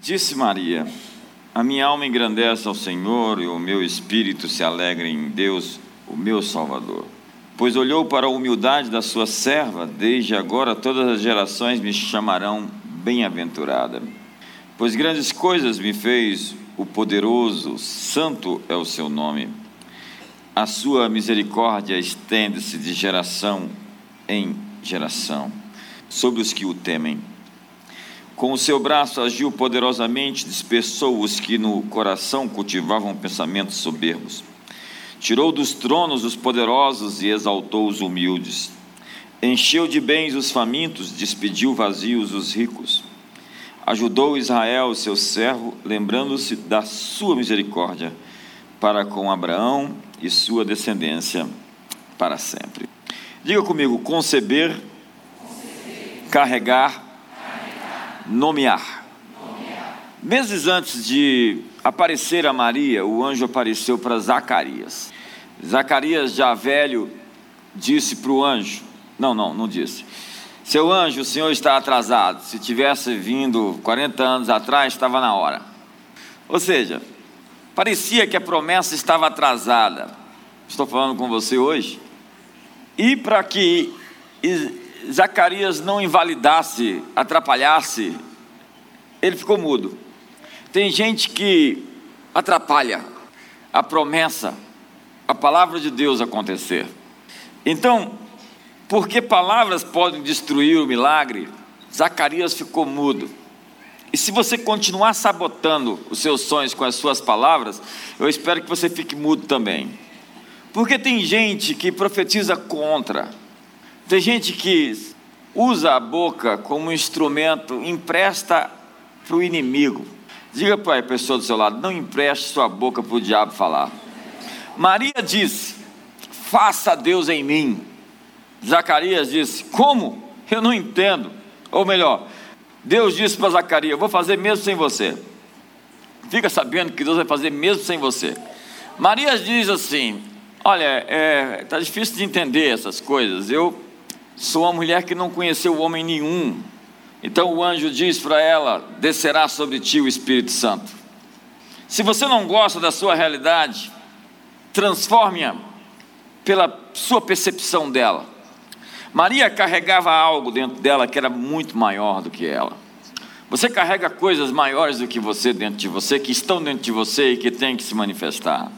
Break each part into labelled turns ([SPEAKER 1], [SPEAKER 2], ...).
[SPEAKER 1] Disse Maria: A minha alma engrandece ao Senhor e o meu espírito se alegra em Deus, o meu Salvador. Pois olhou para a humildade da sua serva, desde agora todas as gerações me chamarão bem-aventurada. Pois grandes coisas me fez o poderoso, santo é o seu nome. A sua misericórdia estende-se de geração em geração sobre os que o temem. Com o seu braço agiu poderosamente, dispersou os que no coração cultivavam pensamentos soberbos. Tirou dos tronos os poderosos e exaltou os humildes. Encheu de bens os famintos, despediu vazios os ricos. Ajudou Israel, seu servo, lembrando-se da sua misericórdia para com Abraão e sua descendência para sempre. Diga comigo: conceber, conceber. carregar nomear. Meses antes de aparecer a Maria, o anjo apareceu para Zacarias. Zacarias, já velho, disse para o anjo: Não, não, não disse. Seu anjo, o senhor está atrasado. Se tivesse vindo 40 anos atrás, estava na hora. Ou seja, parecia que a promessa estava atrasada. Estou falando com você hoje. E para que Zacarias não invalidasse, atrapalhasse, ele ficou mudo. Tem gente que atrapalha a promessa, a palavra de Deus acontecer. Então, porque palavras podem destruir o milagre, Zacarias ficou mudo. E se você continuar sabotando os seus sonhos com as suas palavras, eu espero que você fique mudo também. Porque tem gente que profetiza contra, tem gente que usa a boca como instrumento, empresta para o inimigo. Diga para a pessoa do seu lado: não empreste sua boca para o diabo falar. Maria disse: faça Deus em mim. Zacarias disse: como? Eu não entendo. Ou melhor, Deus disse para Zacarias: vou fazer mesmo sem você. Fica sabendo que Deus vai fazer mesmo sem você. Maria diz assim: olha, está é, tá difícil de entender essas coisas. Eu Sou uma mulher que não conheceu homem nenhum. Então o anjo diz para ela: descerá sobre ti o Espírito Santo. Se você não gosta da sua realidade, transforme-a pela sua percepção dela. Maria carregava algo dentro dela que era muito maior do que ela. Você carrega coisas maiores do que você dentro de você, que estão dentro de você e que têm que se manifestar.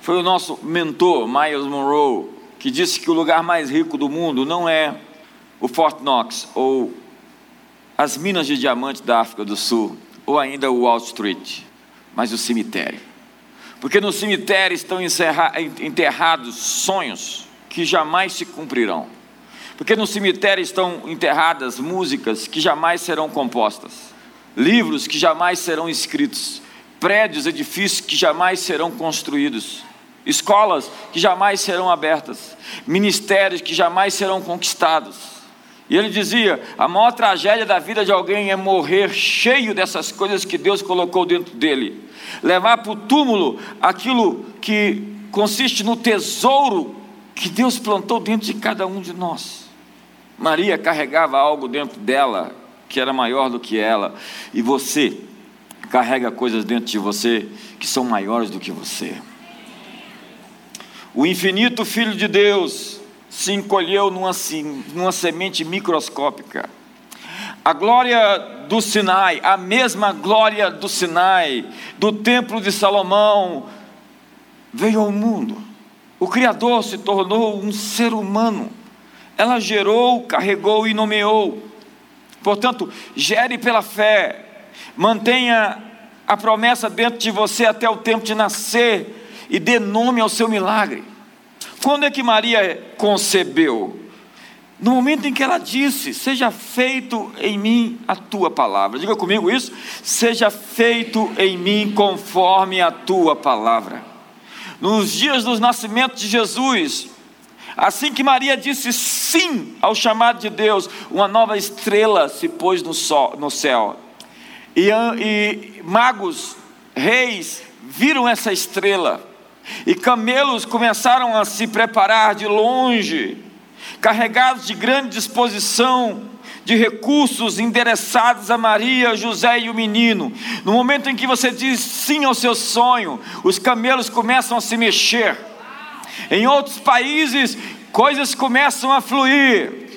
[SPEAKER 1] Foi o nosso mentor, Miles Monroe, que disse que o lugar mais rico do mundo não é o Fort Knox ou as minas de diamante da África do Sul ou ainda o Wall Street, mas o cemitério. Porque no cemitério estão enterrados sonhos que jamais se cumprirão. Porque no cemitério estão enterradas músicas que jamais serão compostas, livros que jamais serão escritos, prédios, edifícios que jamais serão construídos escolas que jamais serão abertas, ministérios que jamais serão conquistados. E ele dizia: a maior tragédia da vida de alguém é morrer cheio dessas coisas que Deus colocou dentro dele, levar para o túmulo aquilo que consiste no tesouro que Deus plantou dentro de cada um de nós. Maria carregava algo dentro dela que era maior do que ela, e você carrega coisas dentro de você que são maiores do que você. O infinito Filho de Deus se encolheu numa, numa semente microscópica. A glória do Sinai, a mesma glória do Sinai, do templo de Salomão, veio ao mundo. O Criador se tornou um ser humano. Ela gerou, carregou e nomeou. Portanto, gere pela fé, mantenha a promessa dentro de você até o tempo de nascer e dê nome ao seu milagre. Quando é que Maria concebeu? No momento em que ela disse: Seja feito em mim a tua palavra. Diga comigo isso. Seja feito em mim conforme a tua palavra. Nos dias do nascimento de Jesus, assim que Maria disse sim ao chamado de Deus, uma nova estrela se pôs no, sol, no céu. E, e magos, reis, viram essa estrela e camelos começaram a se preparar de longe, carregados de grande disposição, de recursos endereçados a Maria, José e o menino. No momento em que você diz sim ao seu sonho, os camelos começam a se mexer. Em outros países, coisas começam a fluir.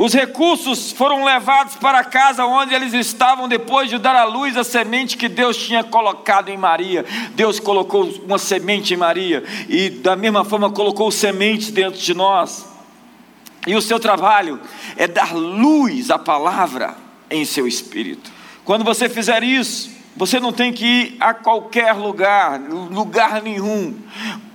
[SPEAKER 1] Os recursos foram levados para a casa onde eles estavam depois de dar à luz a semente que Deus tinha colocado em Maria. Deus colocou uma semente em Maria e, da mesma forma, colocou sementes dentro de nós. E o seu trabalho é dar luz à palavra em seu espírito. Quando você fizer isso, você não tem que ir a qualquer lugar, lugar nenhum.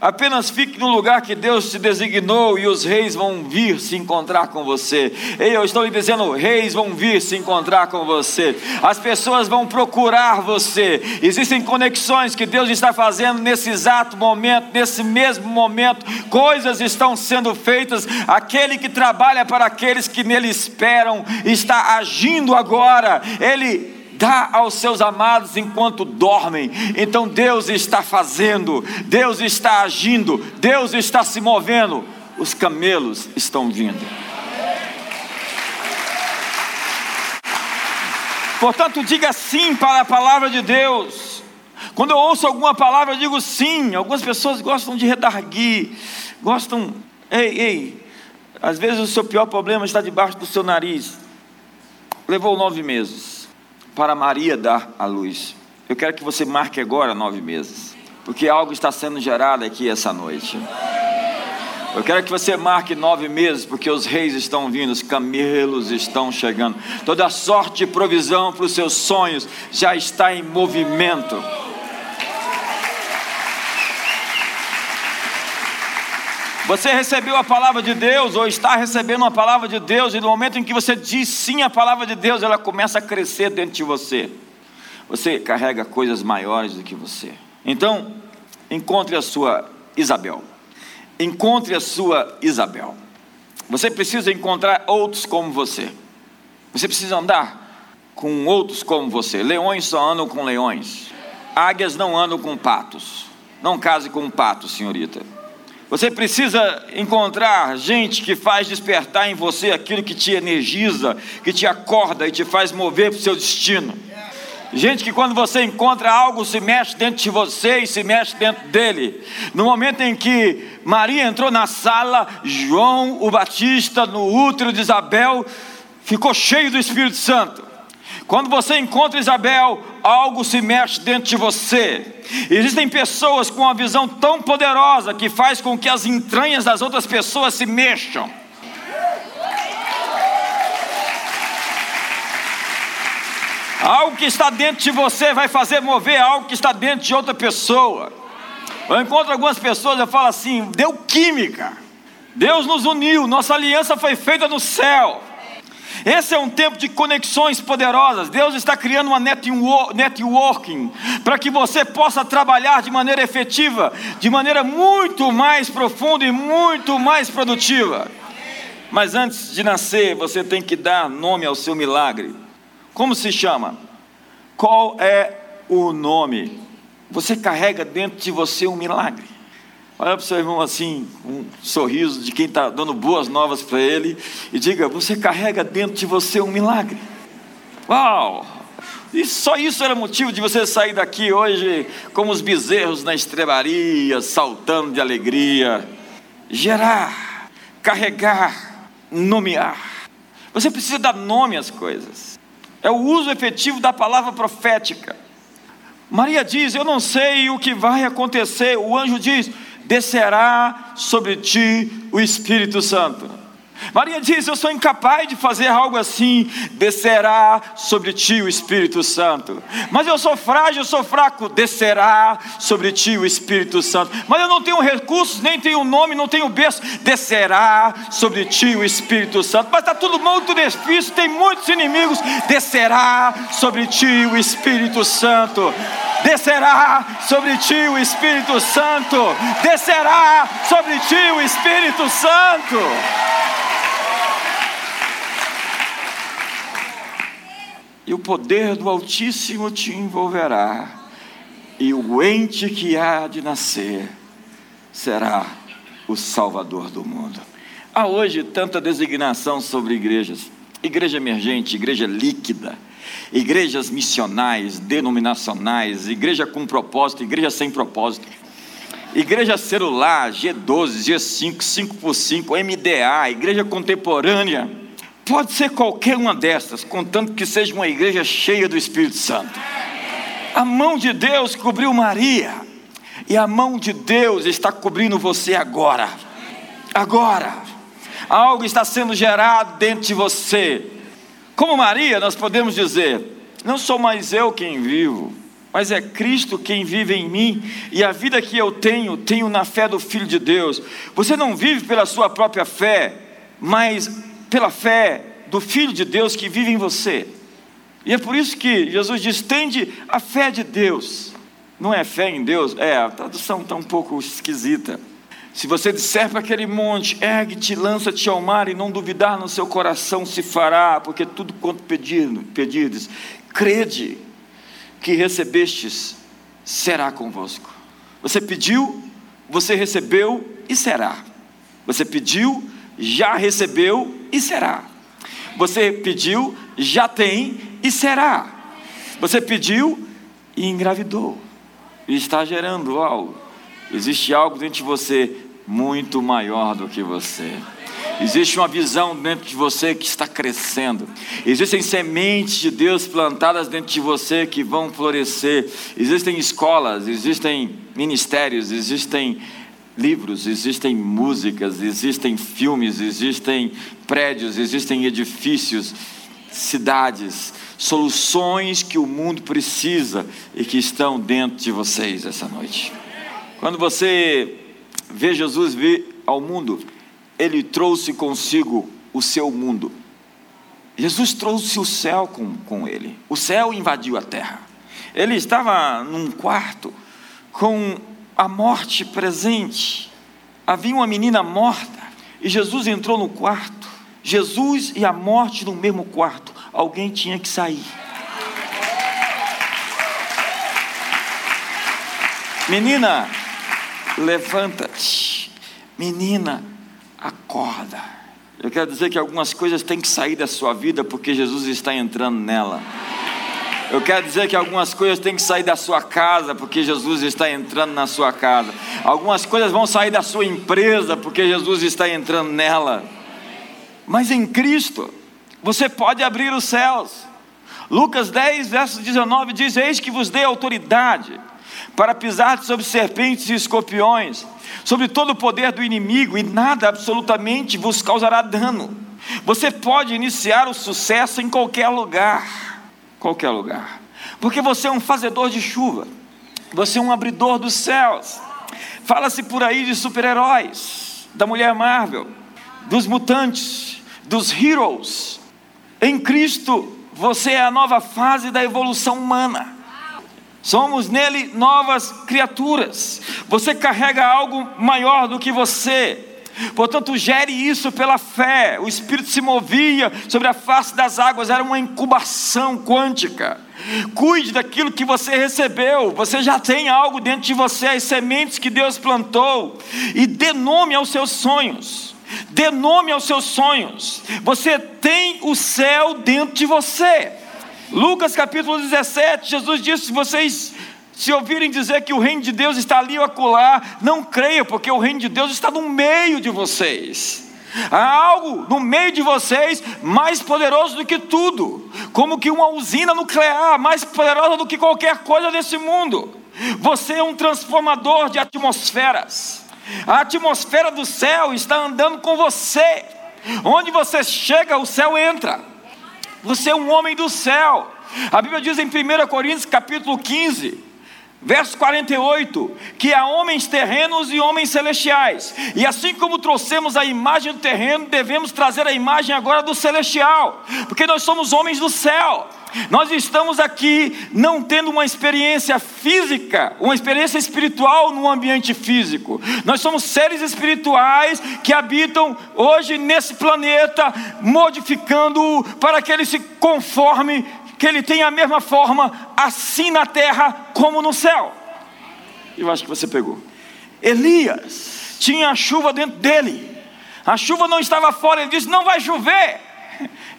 [SPEAKER 1] Apenas fique no lugar que Deus te designou e os reis vão vir se encontrar com você. Ei, eu estou lhe dizendo, reis vão vir se encontrar com você. As pessoas vão procurar você. Existem conexões que Deus está fazendo nesse exato momento, nesse mesmo momento. Coisas estão sendo feitas. Aquele que trabalha para aqueles que nele esperam está agindo agora. Ele dá aos seus amados enquanto dormem. Então Deus está fazendo, Deus está agindo, Deus está se movendo. Os camelos estão vindo. Portanto, diga sim para a palavra de Deus. Quando eu ouço alguma palavra, eu digo sim. Algumas pessoas gostam de redarguir, gostam. Ei, ei, às vezes o seu pior problema está debaixo do seu nariz. Levou nove meses para Maria dar a luz. Eu quero que você marque agora nove meses, porque algo está sendo gerado aqui essa noite. Eu quero que você marque nove meses, porque os reis estão vindo, os camelos estão chegando. Toda sorte de provisão para os seus sonhos já está em movimento. Você recebeu a palavra de Deus ou está recebendo a palavra de Deus, e no momento em que você diz sim à palavra de Deus, ela começa a crescer dentro de você. Você carrega coisas maiores do que você. Então, encontre a sua Isabel. Encontre a sua Isabel. Você precisa encontrar outros como você. Você precisa andar com outros como você. Leões só andam com leões. Águias não andam com patos. Não case com um pato, senhorita. Você precisa encontrar gente que faz despertar em você aquilo que te energiza, que te acorda e te faz mover para o seu destino. Gente que quando você encontra algo se mexe dentro de você e se mexe dentro dele. No momento em que Maria entrou na sala, João o Batista no útero de Isabel ficou cheio do Espírito Santo. Quando você encontra Isabel, algo se mexe dentro de você. Existem pessoas com uma visão tão poderosa que faz com que as entranhas das outras pessoas se mexam. Algo que está dentro de você vai fazer mover algo que está dentro de outra pessoa. Eu encontro algumas pessoas e falo assim: deu química. Deus nos uniu, nossa aliança foi feita no céu. Esse é um tempo de conexões poderosas. Deus está criando uma networking para que você possa trabalhar de maneira efetiva, de maneira muito mais profunda e muito mais produtiva. Mas antes de nascer, você tem que dar nome ao seu milagre. Como se chama? Qual é o nome? Você carrega dentro de você um milagre. Olha para o seu irmão assim, um sorriso de quem está dando boas novas para ele, e diga: Você carrega dentro de você um milagre. Uau! E só isso era motivo de você sair daqui hoje como os bezerros na estrebaria, saltando de alegria. Gerar, carregar, nomear. Você precisa dar nome às coisas. É o uso efetivo da palavra profética. Maria diz: Eu não sei o que vai acontecer. O anjo diz: descerá sobre ti o Espírito Santo. Maria diz: Eu sou incapaz de fazer algo assim. Descerá sobre ti o Espírito Santo. Mas eu sou frágil, eu sou fraco. Descerá sobre ti o Espírito Santo. Mas eu não tenho recursos, nem tenho nome, não tenho berço. Descerá sobre ti o Espírito Santo. Mas está tudo muito difícil, tem muitos inimigos. Descerá sobre ti o Espírito Santo descerá sobre ti o Espírito Santo, descerá sobre ti o Espírito Santo. O poder do Altíssimo te envolverá, e o ente que há de nascer será o Salvador do mundo. Há hoje tanta designação sobre igrejas. igreja emergente, igreja líquida, igrejas missionais, denominacionais, igreja com propósito, igreja sem propósito, igreja celular, G12, G5, 5x5, MDA, igreja contemporânea. Pode ser qualquer uma dessas, contanto que seja uma igreja cheia do Espírito Santo. A mão de Deus cobriu Maria, e a mão de Deus está cobrindo você agora. Agora, algo está sendo gerado dentro de você. Como Maria, nós podemos dizer: não sou mais eu quem vivo, mas é Cristo quem vive em mim, e a vida que eu tenho, tenho na fé do Filho de Deus. Você não vive pela sua própria fé, mas pela fé do Filho de Deus que vive em você. E é por isso que Jesus diz: tende a fé de Deus. Não é fé em Deus? É, a tradução está um pouco esquisita. Se você disser para aquele monte, ergue-te, lança-te ao mar, e não duvidar no seu coração se fará, porque tudo quanto pedido, pedides, crede que recebestes, será convosco. Você pediu, você recebeu e será. Você pediu, já recebeu e será. Você pediu, já tem e será. Você pediu e engravidou. E está gerando algo. Existe algo dentro de você muito maior do que você. Existe uma visão dentro de você que está crescendo. Existem sementes de Deus plantadas dentro de você que vão florescer. Existem escolas, existem ministérios, existem livros, existem músicas, existem filmes, existem prédios, existem edifícios, cidades, soluções que o mundo precisa e que estão dentro de vocês essa noite. Quando você vê Jesus vir ao mundo, ele trouxe consigo o seu mundo. Jesus trouxe o céu com, com ele. O céu invadiu a terra. Ele estava num quarto com a morte presente. Havia uma menina morta e Jesus entrou no quarto. Jesus e a morte no mesmo quarto. Alguém tinha que sair. Menina, levanta-te. Menina, acorda. Eu quero dizer que algumas coisas têm que sair da sua vida porque Jesus está entrando nela. Eu quero dizer que algumas coisas têm que sair da sua casa porque Jesus está entrando na sua casa. Algumas coisas vão sair da sua empresa porque Jesus está entrando nela. Mas em Cristo, você pode abrir os céus. Lucas 10, verso 19 diz: Eis que vos dei autoridade para pisar sobre serpentes e escorpiões, sobre todo o poder do inimigo, e nada absolutamente vos causará dano. Você pode iniciar o sucesso em qualquer lugar, qualquer lugar, porque você é um fazedor de chuva, você é um abridor dos céus. Fala-se por aí de super-heróis, da Mulher Marvel, dos mutantes, dos heroes. Em Cristo, você é a nova fase da evolução humana. Somos nele novas criaturas. Você carrega algo maior do que você. Portanto, gere isso pela fé. O Espírito se movia sobre a face das águas, era uma incubação quântica. Cuide daquilo que você recebeu. Você já tem algo dentro de você, as sementes que Deus plantou. E dê nome aos seus sonhos. Dê nome aos seus sonhos. Você tem o céu dentro de você. Lucas capítulo 17, Jesus disse: se vocês se ouvirem dizer que o reino de Deus está ali ou acolá, não creia, porque o reino de Deus está no meio de vocês. Há algo no meio de vocês mais poderoso do que tudo, como que uma usina nuclear mais poderosa do que qualquer coisa desse mundo. Você é um transformador de atmosferas. A atmosfera do céu está andando com você. Onde você chega, o céu entra. Você é um homem do céu. A Bíblia diz em 1 Coríntios capítulo 15, verso 48, que há homens terrenos e homens celestiais. E assim como trouxemos a imagem do terreno, devemos trazer a imagem agora do celestial, porque nós somos homens do céu. Nós estamos aqui não tendo uma experiência física, uma experiência espiritual no ambiente físico. Nós somos seres espirituais que habitam hoje nesse planeta, modificando-o para que ele se conforme, que ele tenha a mesma forma, assim na terra como no céu. Eu acho que você pegou. Elias tinha a chuva dentro dele. A chuva não estava fora, ele disse: Não vai chover.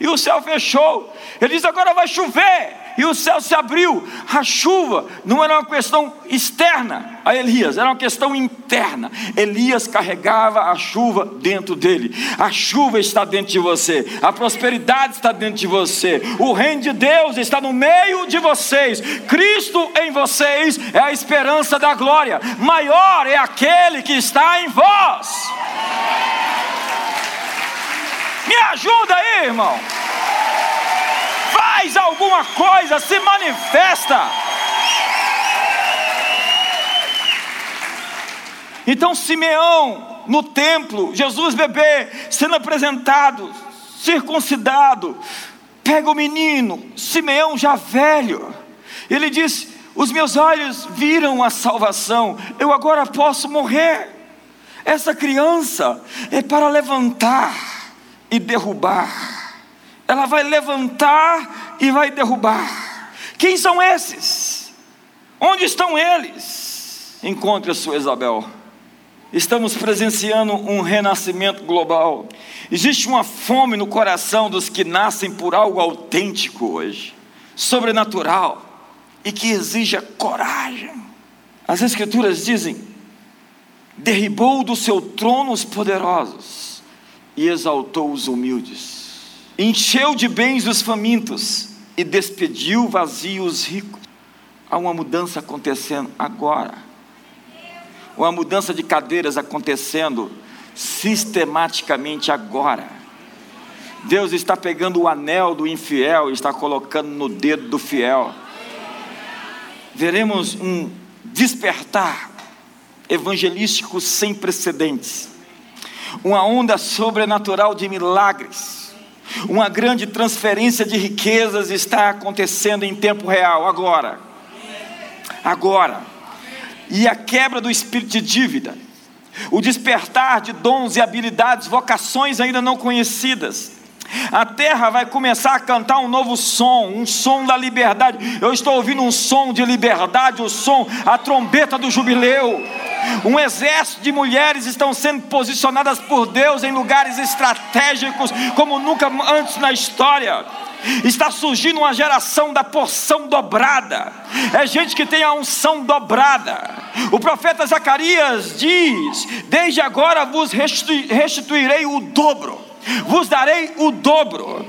[SPEAKER 1] e o céu fechou. Ele diz: agora vai chover e o céu se abriu. A chuva não era uma questão externa a Elias, era uma questão interna. Elias carregava a chuva dentro dele. A chuva está dentro de você, a prosperidade está dentro de você, o reino de Deus está no meio de vocês. Cristo em vocês é a esperança da glória. Maior é aquele que está em vós. Me ajuda aí, irmão faz alguma coisa, se manifesta. Então, Simeão, no templo, Jesus bebê, sendo apresentado, circuncidado, pega o menino, Simeão já velho, ele diz: Os meus olhos viram a salvação, eu agora posso morrer. Essa criança é para levantar e derrubar ela vai levantar e vai derrubar. Quem são esses? Onde estão eles? Encontre a sua Isabel. Estamos presenciando um renascimento global. Existe uma fome no coração dos que nascem por algo autêntico hoje, sobrenatural e que exija coragem. As Escrituras dizem: derribou do seu trono os poderosos e exaltou os humildes encheu de bens os famintos e despediu vazios os ricos. Há uma mudança acontecendo agora. Uma mudança de cadeiras acontecendo sistematicamente agora. Deus está pegando o anel do infiel e está colocando no dedo do fiel. Veremos um despertar evangelístico sem precedentes, uma onda sobrenatural de milagres uma grande transferência de riquezas está acontecendo em tempo real, agora. Agora. E a quebra do espírito de dívida, o despertar de dons e habilidades, vocações ainda não conhecidas. A terra vai começar a cantar um novo som, um som da liberdade. Eu estou ouvindo um som de liberdade, o som, a trombeta do jubileu. Um exército de mulheres estão sendo posicionadas por Deus em lugares estratégicos como nunca antes na história. Está surgindo uma geração da porção dobrada. É gente que tem a unção dobrada. O profeta Zacarias diz: Desde agora vos restituirei o dobro, vos darei o dobro.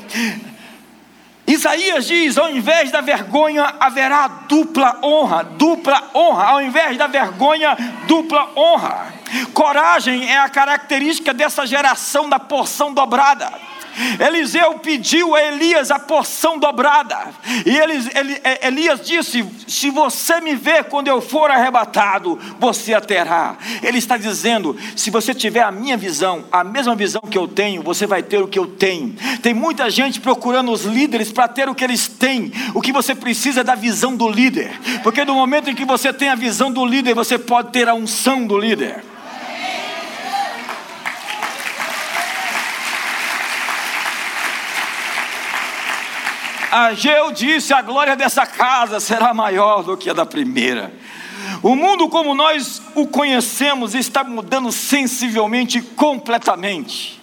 [SPEAKER 1] Isaías diz: ao invés da vergonha haverá dupla honra, dupla honra, ao invés da vergonha, dupla honra. Coragem é a característica dessa geração da porção dobrada. Eliseu pediu a Elias a porção dobrada, e Elias disse: Se você me ver quando eu for arrebatado, você a terá. Ele está dizendo: Se você tiver a minha visão, a mesma visão que eu tenho, você vai ter o que eu tenho. Tem muita gente procurando os líderes para ter o que eles têm. O que você precisa é da visão do líder, porque no momento em que você tem a visão do líder, você pode ter a unção do líder. Ageu disse: a glória dessa casa será maior do que a da primeira. O mundo como nós o conhecemos está mudando sensivelmente, completamente.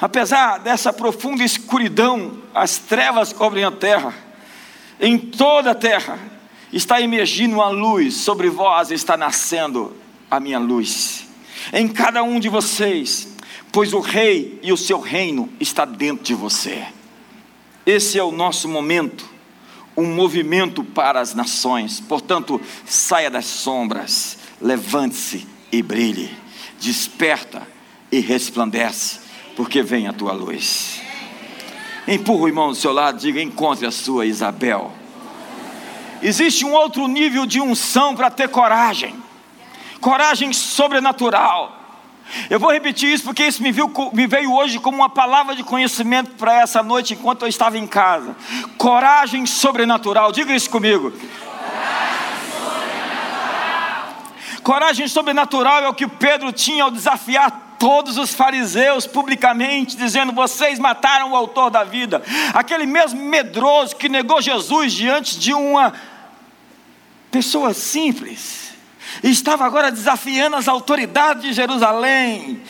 [SPEAKER 1] Apesar dessa profunda escuridão, as trevas cobrem a terra. Em toda a terra está emergindo uma luz, sobre vós está nascendo a minha luz. Em cada um de vocês, pois o rei e o seu reino está dentro de você. Esse é o nosso momento, um movimento para as nações. Portanto, saia das sombras, levante-se e brilhe, desperta e resplandece, porque vem a tua luz. Empurra o irmão do seu lado, diga: encontre a sua Isabel. Existe um outro nível de unção para ter coragem, coragem sobrenatural. Eu vou repetir isso porque isso me, viu, me veio hoje como uma palavra de conhecimento para essa noite enquanto eu estava em casa. Coragem sobrenatural, diga isso comigo. Coragem sobrenatural é o que Pedro tinha ao desafiar todos os fariseus publicamente, dizendo: Vocês mataram o autor da vida. Aquele mesmo medroso que negou Jesus diante de uma pessoa simples estava agora desafiando as autoridades de Jerusalém.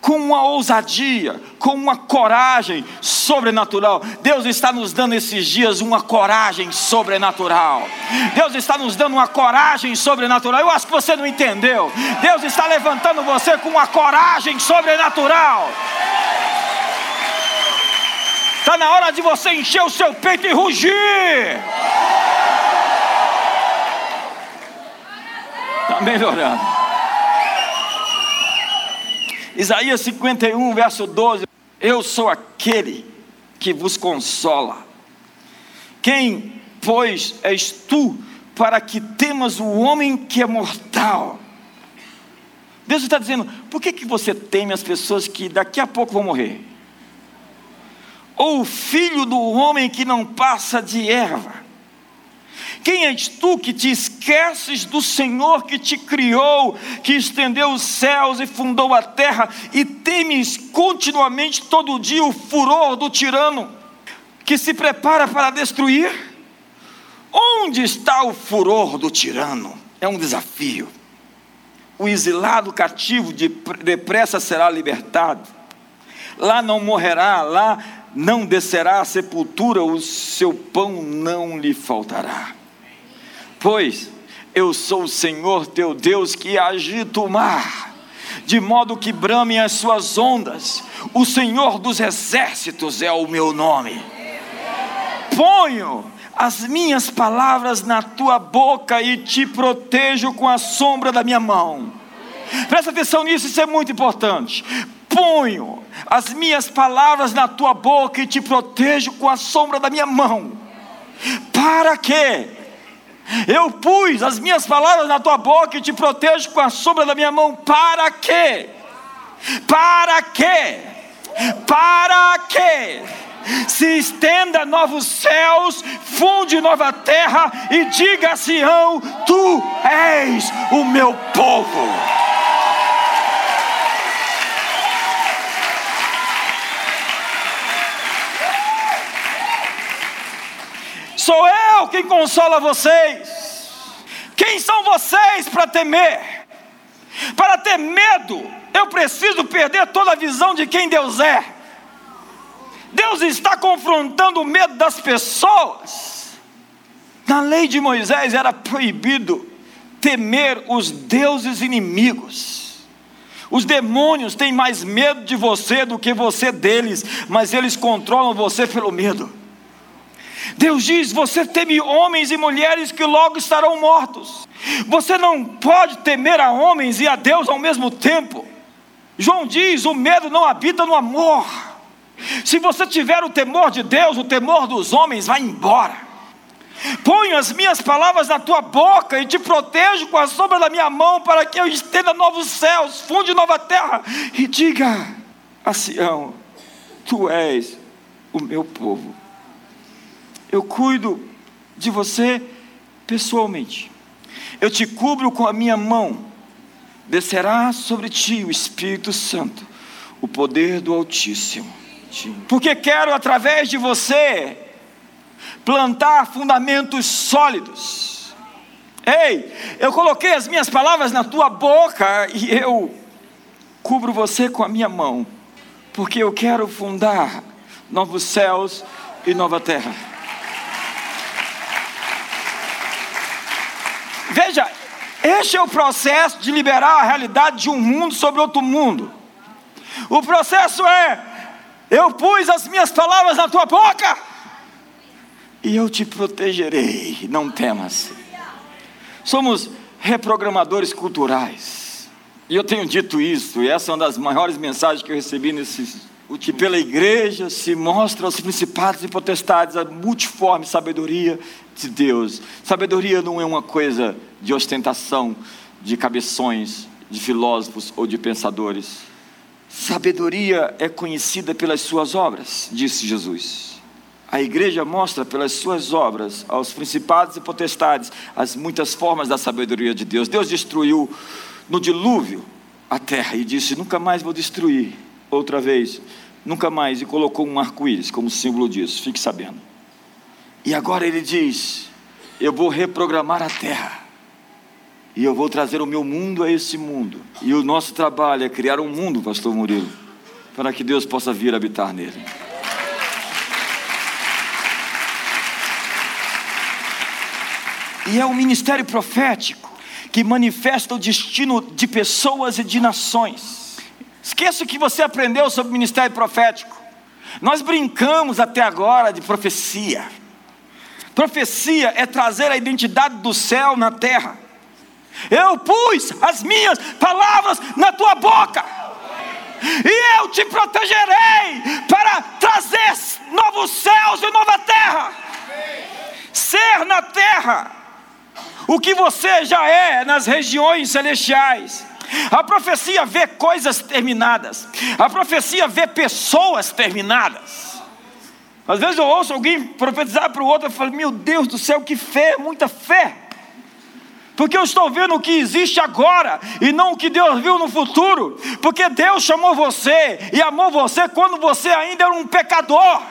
[SPEAKER 1] com uma ousadia, com uma coragem sobrenatural. Deus está nos dando esses dias uma coragem sobrenatural. Deus está nos dando uma coragem sobrenatural. Eu acho que você não entendeu. Deus está levantando você com uma coragem sobrenatural. Está na hora de você encher o seu peito e rugir. Melhorando. Isaías 51, verso 12: Eu sou aquele que vos consola. Quem, pois, és tu para que temas o homem que é mortal? Deus está dizendo: por que, que você teme as pessoas que daqui a pouco vão morrer? Ou o filho do homem que não passa de erva? Quem és tu que te esqueces do Senhor que te criou, que estendeu os céus e fundou a terra, e temes continuamente todo dia o furor do tirano, que se prepara para destruir? Onde está o furor do tirano? É um desafio. O exilado cativo depressa será libertado. Lá não morrerá, lá não descerá à sepultura, o seu pão não lhe faltará. Pois eu sou o Senhor teu Deus que agita o mar, de modo que bramem as suas ondas. O Senhor dos exércitos é o meu nome. Ponho as minhas palavras na tua boca e te protejo com a sombra da minha mão. Presta atenção nisso, isso é muito importante. Ponho as minhas palavras na tua boca e te protejo com a sombra da minha mão. Para quê? Eu pus as minhas palavras na tua boca e te protejo com a sombra da minha mão. Para quê? Para quê? Para quê? Se estenda novos céus, funde nova terra e diga a Sião: Tu és o meu povo. Sou eu quem consola vocês. Quem são vocês para temer? Para ter medo, eu preciso perder toda a visão de quem Deus é. Deus está confrontando o medo das pessoas. Na lei de Moisés era proibido temer os deuses inimigos. Os demônios têm mais medo de você do que você deles, mas eles controlam você pelo medo. Deus diz: Você teme homens e mulheres que logo estarão mortos. Você não pode temer a homens e a Deus ao mesmo tempo. João diz: O medo não habita no amor. Se você tiver o temor de Deus, o temor dos homens vai embora. Ponho as minhas palavras na tua boca e te protejo com a sombra da minha mão, para que eu estenda novos céus, funde nova terra, e diga a Sião: Tu és o meu povo eu cuido de você pessoalmente. Eu te cubro com a minha mão. Descerá sobre ti o Espírito Santo, o poder do Altíssimo. Porque quero, através de você, plantar fundamentos sólidos. Ei, eu coloquei as minhas palavras na tua boca e eu cubro você com a minha mão, porque eu quero fundar novos céus e nova terra. Veja, este é o processo de liberar a realidade de um mundo sobre outro mundo. O processo é: eu pus as minhas palavras na tua boca, e eu te protegerei, não temas. Somos reprogramadores culturais, e eu tenho dito isso, e essa é uma das maiores mensagens que eu recebi nesses que pela igreja se mostra aos principados e potestades a multiforme sabedoria de Deus. Sabedoria não é uma coisa de ostentação, de cabeções, de filósofos ou de pensadores. Sabedoria é conhecida pelas suas obras, disse Jesus. A igreja mostra pelas suas obras aos principados e potestades as muitas formas da sabedoria de Deus. Deus destruiu no dilúvio a terra e disse: Nunca mais vou destruir outra vez, nunca mais, e colocou um arco-íris como símbolo disso, fique sabendo. E agora ele diz: Eu vou reprogramar a terra. E eu vou trazer o meu mundo a esse mundo. E o nosso trabalho é criar um mundo, pastor Murilo, para que Deus possa vir habitar nele. E é o ministério profético que manifesta o destino de pessoas e de nações. Esqueça o que você aprendeu sobre o ministério profético. Nós brincamos até agora de profecia. Profecia é trazer a identidade do céu na terra. Eu pus as minhas palavras na tua boca, e eu te protegerei para trazer novos céus e nova terra. Ser na terra o que você já é nas regiões celestiais. A profecia vê coisas terminadas, a profecia vê pessoas terminadas. Às vezes eu ouço alguém profetizar para o outro e falo: Meu Deus do céu, que fé, muita fé. Porque eu estou vendo o que existe agora e não o que Deus viu no futuro. Porque Deus chamou você e amou você quando você ainda era um pecador.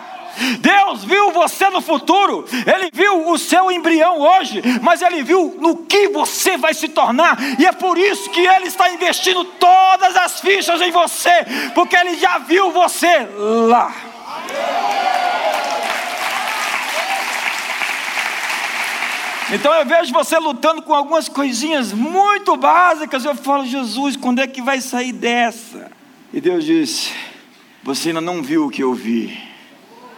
[SPEAKER 1] Deus viu você no futuro, Ele viu o seu embrião hoje, mas Ele viu no que você vai se tornar, e é por isso que Ele está investindo todas as fichas em você, porque Ele já viu você lá. Então eu vejo você lutando com algumas coisinhas muito básicas. Eu falo, Jesus, quando é que vai sair dessa? E Deus diz: Você ainda não viu o que eu vi.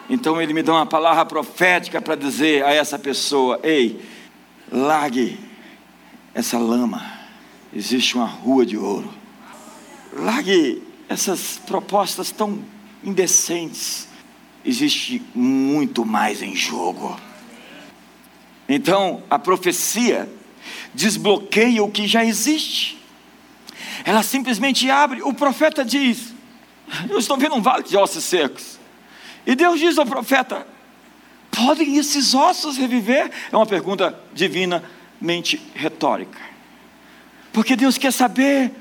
[SPEAKER 1] Então ele me dá uma palavra profética para dizer a essa pessoa: Ei, largue essa lama. Existe uma rua de ouro. Largue essas propostas tão indecentes. Existe muito mais em jogo. Então, a profecia desbloqueia o que já existe. Ela simplesmente abre. O profeta diz: Eu estou vendo um vale de ossos secos. E Deus diz ao profeta: podem esses ossos reviver? É uma pergunta divinamente retórica. Porque Deus quer saber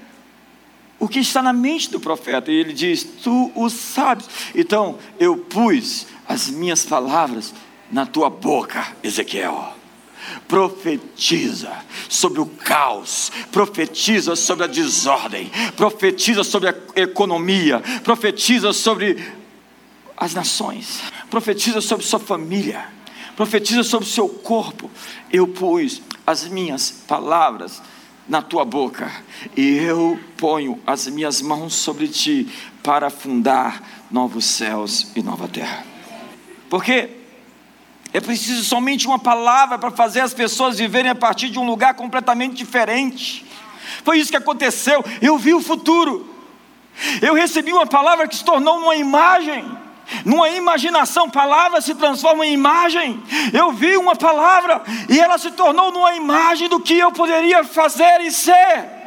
[SPEAKER 1] o que está na mente do profeta. E ele diz: Tu o sabes. Então eu pus as minhas palavras na tua boca, Ezequiel. Profetiza sobre o caos, profetiza sobre a desordem, profetiza sobre a economia, profetiza sobre as nações, profetiza sobre sua família, profetiza sobre seu corpo. Eu pus as minhas palavras na tua boca, e eu ponho as minhas mãos sobre ti para fundar novos céus e nova terra. Porque é preciso somente uma palavra para fazer as pessoas viverem a partir de um lugar completamente diferente. Foi isso que aconteceu. Eu vi o futuro. Eu recebi uma palavra que se tornou uma imagem numa imaginação, palavra se transforma em imagem. Eu vi uma palavra e ela se tornou numa imagem do que eu poderia fazer e ser.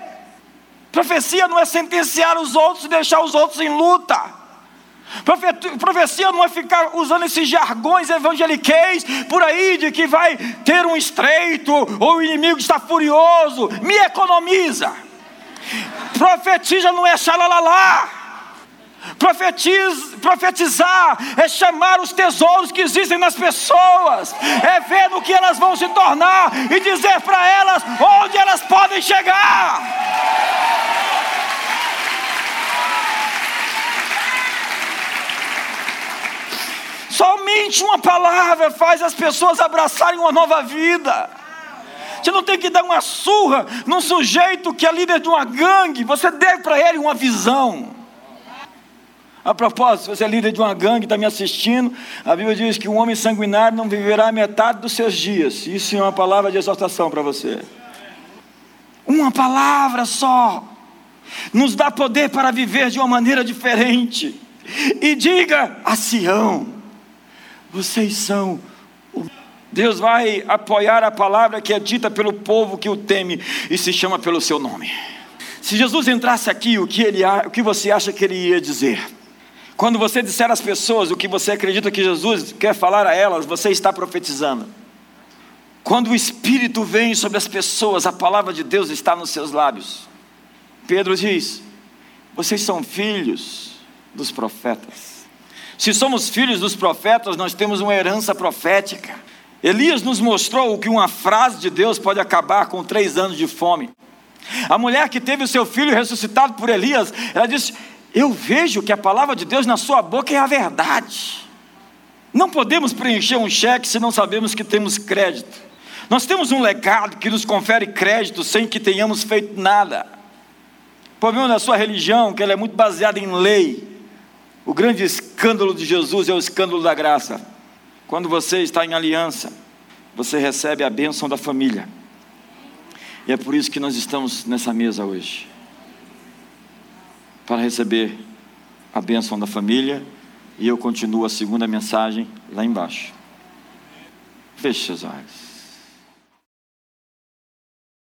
[SPEAKER 1] Profecia não é sentenciar os outros e deixar os outros em luta. Profecia não é ficar usando esses jargões evangeliqueis por aí de que vai ter um estreito ou o inimigo está furioso. Me economiza. Profetiza não é xalalá. Profetiz, profetizar é chamar os tesouros que existem nas pessoas, é ver no que elas vão se tornar e dizer para elas onde elas podem chegar. Somente uma palavra faz as pessoas abraçarem uma nova vida. Você não tem que dar uma surra num sujeito que é líder de uma gangue, você dê para ele uma visão. A propósito, você é líder de uma gangue, está me assistindo, a Bíblia diz que um homem sanguinário não viverá metade dos seus dias. Isso é uma palavra de exortação para você. Uma palavra só nos dá poder para viver de uma maneira diferente. E diga a Sião: vocês são. Deus vai apoiar a palavra que é dita pelo povo que o teme e se chama pelo seu nome. Se Jesus entrasse aqui, o que, ele, o que você acha que ele ia dizer? Quando você disser às pessoas o que você acredita que Jesus quer falar a elas, você está profetizando. Quando o Espírito vem sobre as pessoas, a palavra de Deus está nos seus lábios. Pedro diz: Vocês são filhos dos profetas. Se somos filhos dos profetas, nós temos uma herança profética. Elias nos mostrou que uma frase de Deus pode acabar com três anos de fome. A mulher que teve o seu filho ressuscitado por Elias, ela disse: Eu vejo que a palavra de Deus na sua boca é a verdade. Não podemos preencher um cheque se não sabemos que temos crédito. Nós temos um legado que nos confere crédito sem que tenhamos feito nada. O problema da sua religião é que ela é muito baseada em lei. O grande escândalo de Jesus é o escândalo da graça. Quando você está em aliança, você recebe a bênção da família. E é por isso que nós estamos nessa mesa hoje para receber a bênção da família. E eu continuo a segunda mensagem lá embaixo. Feche seus olhos.